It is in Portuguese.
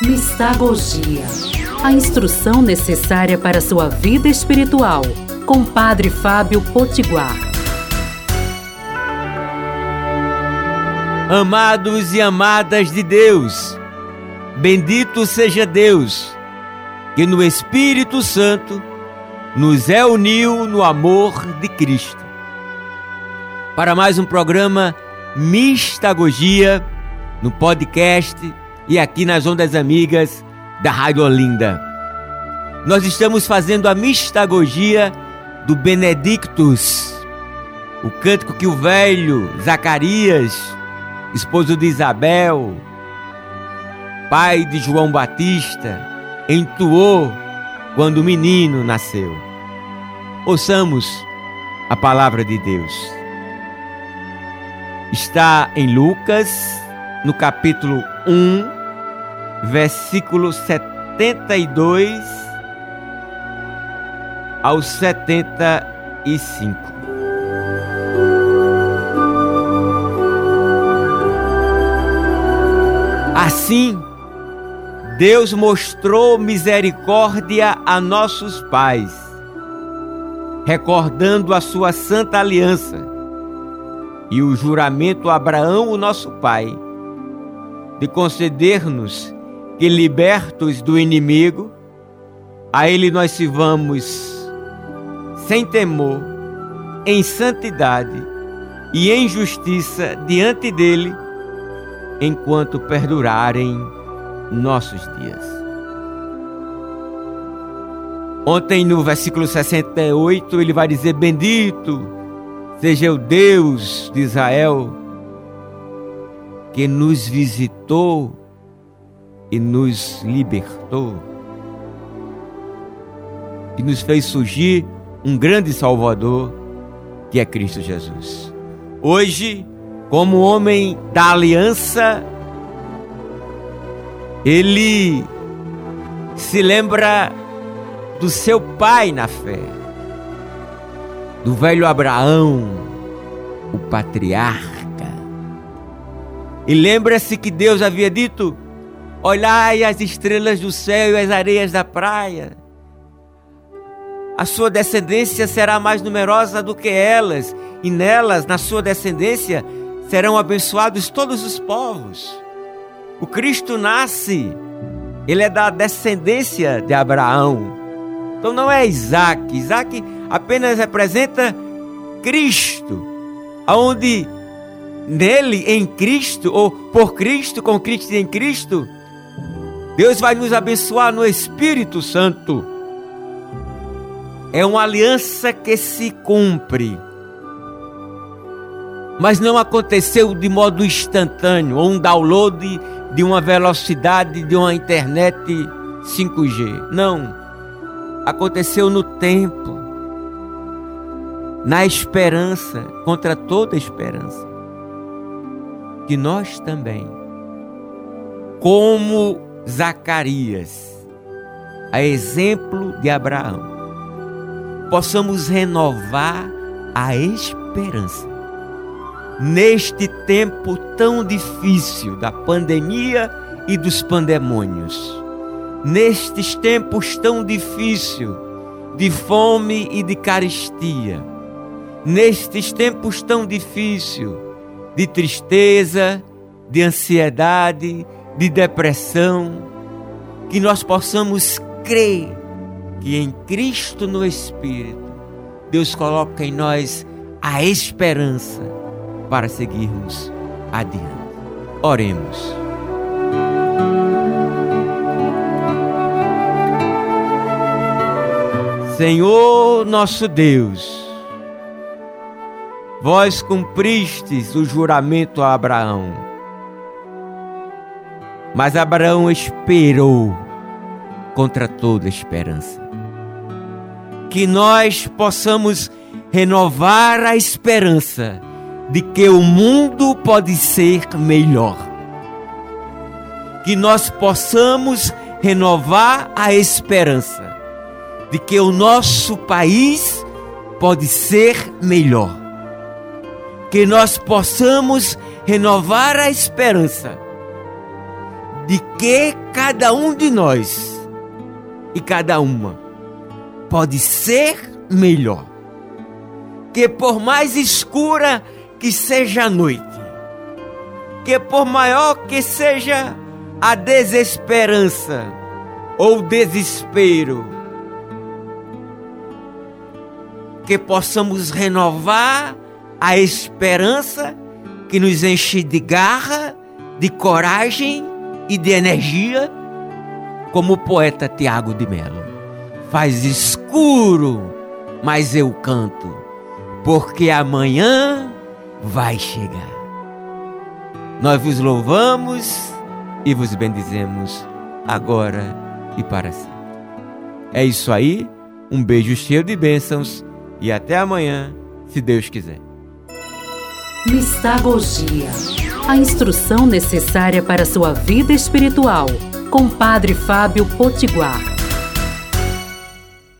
Mistagogia. A instrução necessária para sua vida espiritual. Com Padre Fábio Potiguar. Amados e amadas de Deus, bendito seja Deus, que no Espírito Santo nos reuniu no amor de Cristo. Para mais um programa Mistagogia no podcast e aqui nas Ondas Amigas da Rádio Olinda. Nós estamos fazendo a mistagogia do Benedictus, o cântico que o velho Zacarias, esposo de Isabel, pai de João Batista, entoou quando o menino nasceu. Ouçamos a palavra de Deus. Está em Lucas, no capítulo 1, versículo 72 ao 75. Assim, Deus mostrou misericórdia a nossos pais, recordando a sua santa aliança e o juramento a Abraão, o nosso pai, de conceder-nos que, libertos do inimigo, a Ele nós sirvamos sem temor, em santidade e em justiça diante dele, enquanto perdurarem nossos dias. Ontem, no versículo 68, ele vai dizer: Bendito seja o Deus de Israel, que nos visitou e nos libertou, e nos fez surgir um grande Salvador, que é Cristo Jesus. Hoje, como homem da aliança, ele se lembra do seu pai na fé, do velho Abraão, o patriarca. E lembra-se que Deus havia dito: Olhai as estrelas do céu e as areias da praia. A sua descendência será mais numerosa do que elas, e nelas, na sua descendência, serão abençoados todos os povos. O Cristo nasce, ele é da descendência de Abraão. Então não é Isaac. Isaac apenas representa Cristo, aonde nele, em Cristo, ou por Cristo, com Cristo e em Cristo, Deus vai nos abençoar no Espírito Santo. É uma aliança que se cumpre. Mas não aconteceu de modo instantâneo, ou um download de uma velocidade de uma internet 5G. Não. Aconteceu no tempo, na esperança, contra toda esperança. Que nós também, como Zacarias, a exemplo de Abraão, possamos renovar a esperança. Neste tempo tão difícil da pandemia e dos pandemônios, nestes tempos tão difíceis de fome e de carestia, nestes tempos tão difíceis de tristeza, de ansiedade, de depressão, que nós possamos crer que em Cristo no Espírito, Deus coloca em nós a esperança para seguirmos adiante. Oremos. Senhor nosso Deus, vós cumpristes o juramento a Abraão mas Abraão esperou contra toda esperança. Que nós possamos renovar a esperança de que o mundo pode ser melhor. Que nós possamos renovar a esperança de que o nosso país pode ser melhor. Que nós possamos renovar a esperança de que cada um de nós e cada uma pode ser melhor. Que por mais escura que seja a noite, que por maior que seja a desesperança ou desespero, que possamos renovar a esperança que nos enche de garra, de coragem e de energia, como o poeta Tiago de Mello. Faz escuro, mas eu canto, porque amanhã vai chegar. Nós vos louvamos e vos bendizemos agora e para sempre. É isso aí, um beijo cheio de bênçãos e até amanhã, se Deus quiser. Mistagogia a instrução necessária para sua vida espiritual, com Padre Fábio Potiguar.